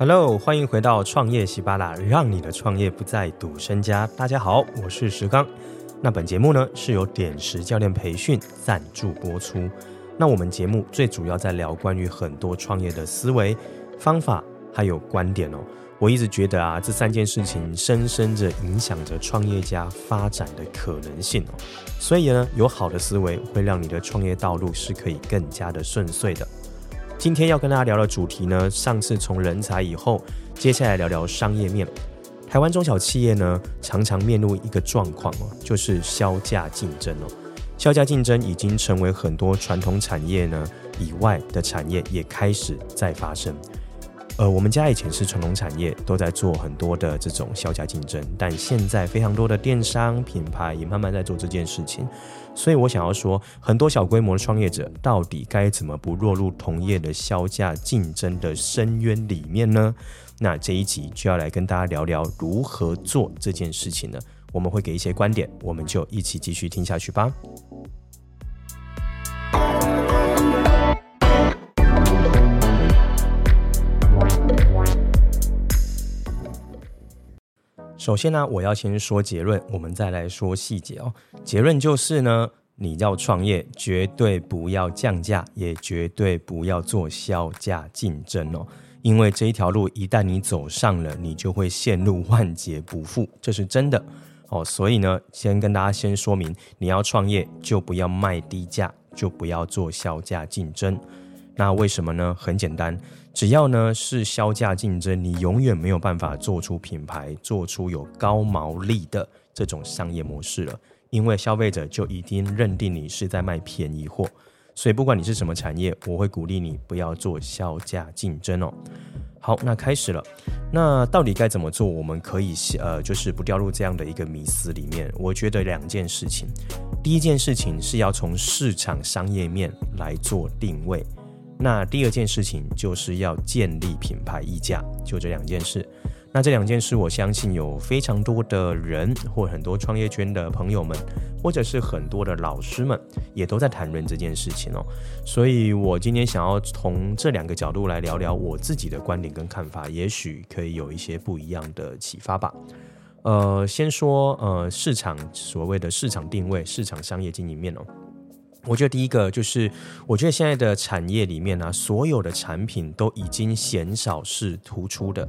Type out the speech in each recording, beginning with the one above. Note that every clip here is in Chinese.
Hello，欢迎回到创业喜巴拉，让你的创业不再赌身家。大家好，我是石刚。那本节目呢是由点石教练培训赞助播出。那我们节目最主要在聊关于很多创业的思维、方法还有观点哦。我一直觉得啊，这三件事情深深着影响着创业家发展的可能性哦。所以呢，有好的思维会让你的创业道路是可以更加的顺遂的。今天要跟大家聊的主题呢，上次从人才以后，接下来聊聊商业面。台湾中小企业呢，常常面临一个状况哦，就是销价竞争哦。削价竞争已经成为很多传统产业呢以外的产业也开始在发生。呃，我们家以前是传统产业，都在做很多的这种削价竞争，但现在非常多的电商品牌也慢慢在做这件事情。所以我想要说，很多小规模的创业者到底该怎么不落入同业的削价竞争的深渊里面呢？那这一集就要来跟大家聊聊如何做这件事情呢？我们会给一些观点，我们就一起继续听下去吧。首先呢，我要先说结论，我们再来说细节哦。结论就是呢，你要创业，绝对不要降价，也绝对不要做销价竞争哦。因为这一条路一旦你走上了，你就会陷入万劫不复，这是真的哦。所以呢，先跟大家先说明，你要创业就不要卖低价，就不要做销价竞争。那为什么呢？很简单。只要呢是销价竞争，你永远没有办法做出品牌，做出有高毛利的这种商业模式了，因为消费者就已经认定你是在卖便宜货，所以不管你是什么产业，我会鼓励你不要做销价竞争哦。好，那开始了，那到底该怎么做？我们可以呃，就是不掉入这样的一个迷思里面。我觉得两件事情，第一件事情是要从市场商业面来做定位。那第二件事情就是要建立品牌溢价，就这两件事。那这两件事，我相信有非常多的人，或很多创业圈的朋友们，或者是很多的老师们，也都在谈论这件事情哦。所以我今天想要从这两个角度来聊聊我自己的观点跟看法，也许可以有一些不一样的启发吧。呃，先说呃市场所谓的市场定位、市场商业经营面哦。我觉得第一个就是，我觉得现在的产业里面呢、所有的产品都已经鲜少是突出的，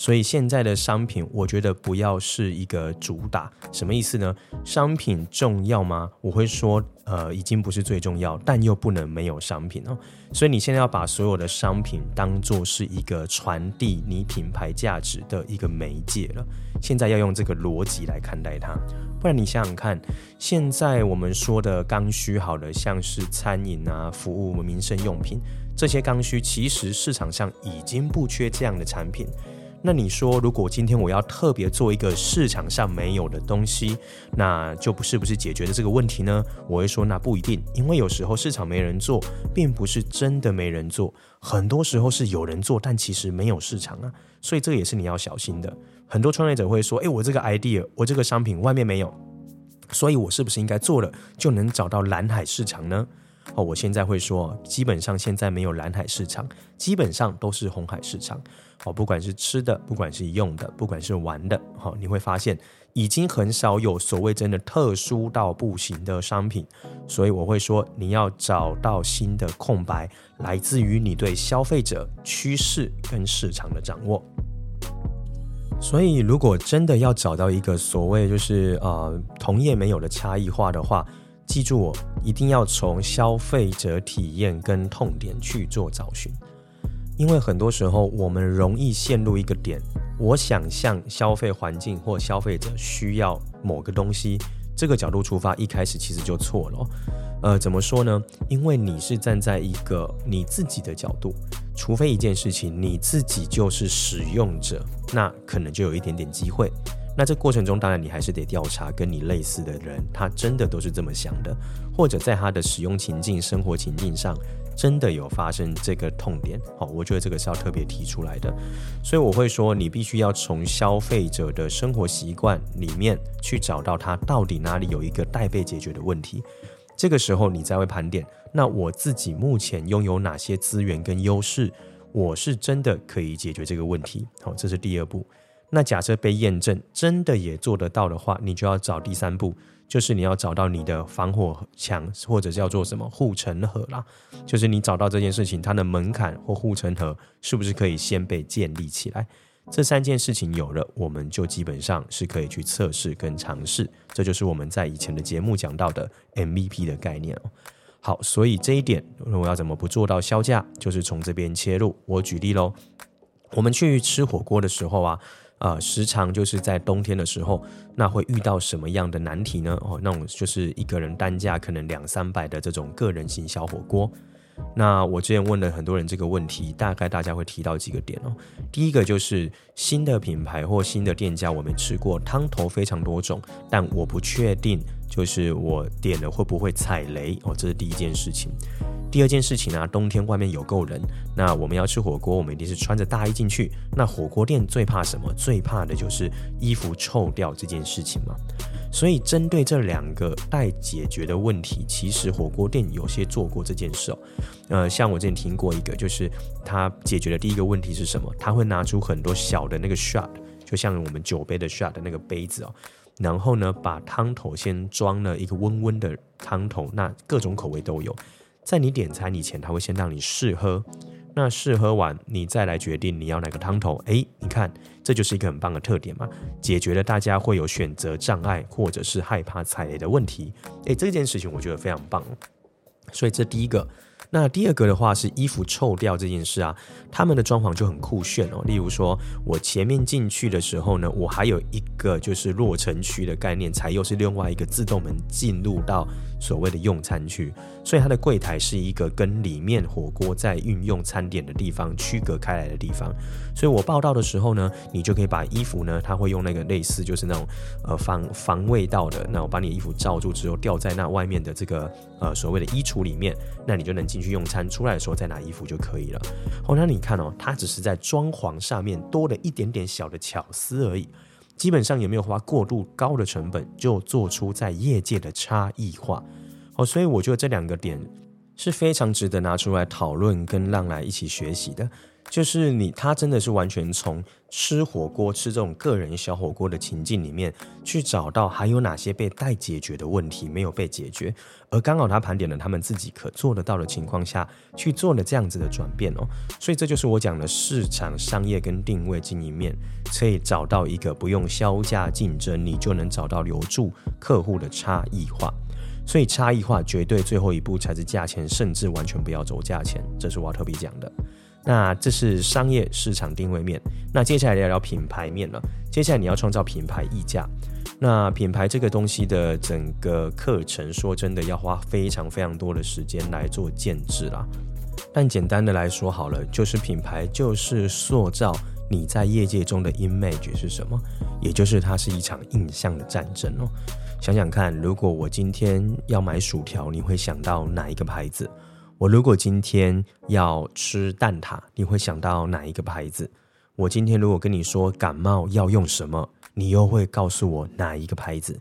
所以现在的商品，我觉得不要是一个主打。什么意思呢？商品重要吗？我会说，呃，已经不是最重要，但又不能没有商品哦。所以你现在要把所有的商品当做是一个传递你品牌价值的一个媒介了。现在要用这个逻辑来看待它。不然你想想看，现在我们说的刚需，好了，像是餐饮啊、服务、民生用品这些刚需，其实市场上已经不缺这样的产品。那你说，如果今天我要特别做一个市场上没有的东西，那就不是不是解决的这个问题呢？我会说，那不一定，因为有时候市场没人做，并不是真的没人做，很多时候是有人做，但其实没有市场啊。所以这也是你要小心的。很多创业者会说：“诶，我这个 idea，我这个商品外面没有，所以我是不是应该做了就能找到蓝海市场呢？”哦，我现在会说，基本上现在没有蓝海市场，基本上都是红海市场。哦，不管是吃的，不管是用的，不管是玩的，好，你会发现已经很少有所谓真的特殊到不行的商品。所以我会说，你要找到新的空白，来自于你对消费者趋势跟市场的掌握。所以，如果真的要找到一个所谓就是呃同业没有的差异化的话，记住我一定要从消费者体验跟痛点去做找寻，因为很多时候我们容易陷入一个点，我想象消费环境或消费者需要某个东西，这个角度出发，一开始其实就错了。呃，怎么说呢？因为你是站在一个你自己的角度，除非一件事情你自己就是使用者，那可能就有一点点机会。那这过程中，当然你还是得调查跟你类似的人，他真的都是这么想的，或者在他的使用情境、生活情境上，真的有发生这个痛点。好，我觉得这个是要特别提出来的。所以我会说，你必须要从消费者的生活习惯里面去找到他到底哪里有一个待被解决的问题。这个时候，你才会盘点。那我自己目前拥有哪些资源跟优势？我是真的可以解决这个问题。好，这是第二步。那假设被验证真的也做得到的话，你就要找第三步，就是你要找到你的防火墙，或者叫做什么护城河啦。就是你找到这件事情，它的门槛或护城河是不是可以先被建立起来？这三件事情有了，我们就基本上是可以去测试跟尝试。这就是我们在以前的节目讲到的 MVP 的概念哦。好，所以这一点我要怎么不做到销价？就是从这边切入。我举例喽，我们去吃火锅的时候啊。呃，时常就是在冬天的时候，那会遇到什么样的难题呢？哦，那种就是一个人单价可能两三百的这种个人型小火锅。那我之前问了很多人这个问题，大概大家会提到几个点哦。第一个就是新的品牌或新的店家，我没吃过，汤头非常多种，但我不确定就是我点了会不会踩雷哦，这是第一件事情。第二件事情呢、冬天外面有够冷，那我们要吃火锅，我们一定是穿着大衣进去。那火锅店最怕什么？最怕的就是衣服臭掉这件事情嘛。所以针对这两个待解决的问题，其实火锅店有些做过这件事哦。呃，像我之前听过一个，就是他解决的第一个问题是什么？他会拿出很多小的那个 shot，就像我们酒杯的 shot 的那个杯子哦，然后呢，把汤头先装了一个温温的汤头，那各种口味都有。在你点餐以前，他会先让你试喝，那试喝完，你再来决定你要哪个汤头。诶，你看，这就是一个很棒的特点嘛，解决了大家会有选择障碍或者是害怕踩雷的问题。诶，这件事情我觉得非常棒，所以这第一个。那第二个的话是衣服臭掉这件事啊，他们的装潢就很酷炫哦。例如说，我前面进去的时候呢，我还有一个就是落尘区的概念，才又是另外一个自动门进入到所谓的用餐区，所以它的柜台是一个跟里面火锅在运用餐点的地方区隔开来的地方。所以我报道的时候呢，你就可以把衣服呢，它会用那个类似就是那种呃防防味道的，那我把你的衣服罩住之后吊在那外面的这个呃所谓的衣橱里面，那你就能进。去用餐出来的时候再拿衣服就可以了。好，那你看哦，它只是在装潢上面多了一点点小的巧思而已，基本上也没有花过度高的成本就做出在业界的差异化。哦，所以我觉得这两个点是非常值得拿出来讨论跟让来一起学习的。就是你，他真的是完全从吃火锅、吃这种个人小火锅的情境里面去找到还有哪些被待解决的问题没有被解决，而刚好他盘点了他们自己可做得到的情况下去做了这样子的转变哦。所以这就是我讲的市场商业跟定位经营面，可以找到一个不用削价竞争，你就能找到留住客户的差异化。所以差异化绝对最后一步才是价钱，甚至完全不要走价钱，这是我要特别讲的。那这是商业市场定位面，那接下来聊聊品牌面了。接下来你要创造品牌溢价，那品牌这个东西的整个课程，说真的要花非常非常多的时间来做建制啦。但简单的来说好了，就是品牌就是塑造你在业界中的 image 是什么，也就是它是一场印象的战争哦。想想看，如果我今天要买薯条，你会想到哪一个牌子？我如果今天要吃蛋挞，你会想到哪一个牌子？我今天如果跟你说感冒要用什么，你又会告诉我哪一个牌子？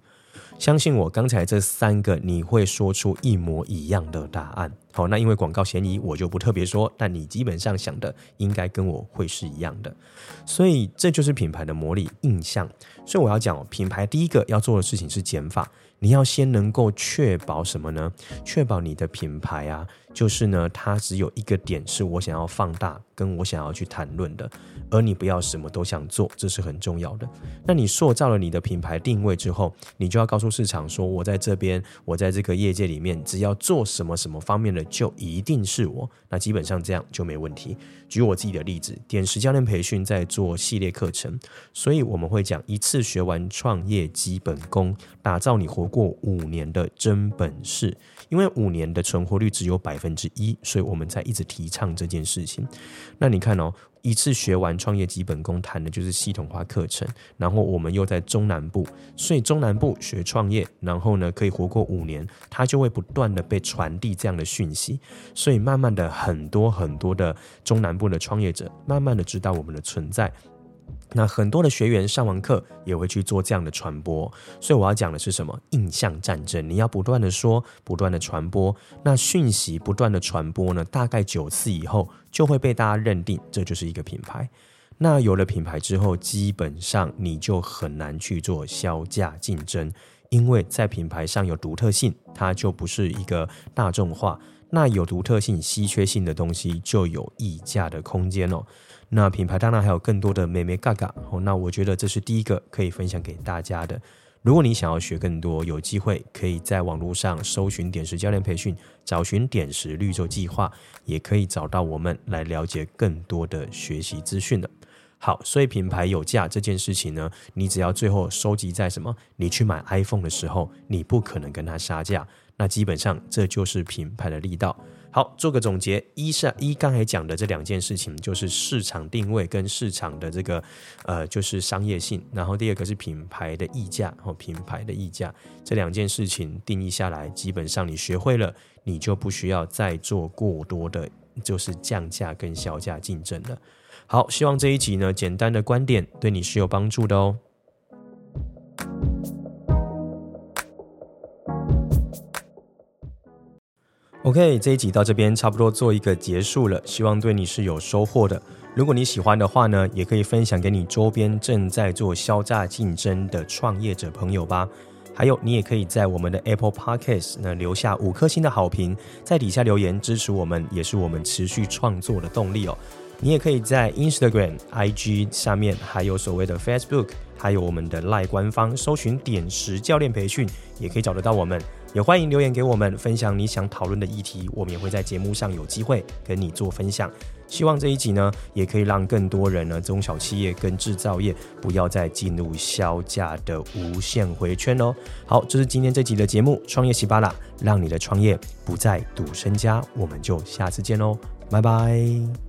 相信我，刚才这三个你会说出一模一样的答案。好，那因为广告嫌疑，我就不特别说。但你基本上想的应该跟我会是一样的，所以这就是品牌的魔力印象。所以我要讲，品牌第一个要做的事情是减法。你要先能够确保什么呢？确保你的品牌啊，就是呢，它只有一个点是我想要放大，跟我想要去谈论的，而你不要什么都想做，这是很重要的。那你塑造了你的品牌定位之后，你就要告诉市场说，我在这边，我在这个业界里面，只要做什么什么方面的，就一定是我。那基本上这样就没问题。举我自己的例子，点石教练培训在做系列课程，所以我们会讲一次学完创业基本功，打造你活过五年的真本事。因为五年的存活率只有百分之一，所以我们在一直提倡这件事情。那你看哦。一次学完创业基本功，谈的就是系统化课程。然后我们又在中南部，所以中南部学创业，然后呢可以活过五年，它就会不断的被传递这样的讯息。所以慢慢的，很多很多的中南部的创业者，慢慢的知道我们的存在。那很多的学员上完课也会去做这样的传播，所以我要讲的是什么？印象战争，你要不断的说，不断的传播，那讯息不断的传播呢，大概九次以后就会被大家认定这就是一个品牌。那有了品牌之后，基本上你就很难去做销价竞争，因为在品牌上有独特性，它就不是一个大众化。那有独特性、稀缺性的东西就有溢价的空间哦。那品牌当然还有更多的眉眉角角哦。那我觉得这是第一个可以分享给大家的。如果你想要学更多，有机会可以在网络上搜寻点石教练培训，找寻点石绿洲计划，也可以找到我们来了解更多的学习资讯的。好，所以品牌有价这件事情呢，你只要最后收集在什么？你去买 iPhone 的时候，你不可能跟它杀价。那基本上这就是品牌的力道。好，做个总结，一是一刚才讲的这两件事情，就是市场定位跟市场的这个呃，就是商业性。然后第二个是品牌的溢价，哦品牌的溢价这两件事情定义下来，基本上你学会了，你就不需要再做过多的，就是降价跟削价竞争了。好，希望这一集呢，简单的观点对你是有帮助的哦。OK，这一集到这边差不多做一个结束了，希望对你是有收获的。如果你喜欢的话呢，也可以分享给你周边正在做销价竞争的创业者朋友吧。还有，你也可以在我们的 Apple Podcast 呢留下五颗星的好评，在底下留言支持我们，也是我们持续创作的动力哦。你也可以在 Instagram、IG 下面，还有所谓的 Facebook，还有我们的 Line 官方，搜寻点石教练培训，也可以找得到我们。也欢迎留言给我们，分享你想讨论的议题，我们也会在节目上有机会跟你做分享。希望这一集呢，也可以让更多人呢，中小企业跟制造业不要再进入销价的无限回圈哦。好，这是今天这集的节目，创业喜巴拉，让你的创业不再赌身家。我们就下次见喽，拜拜。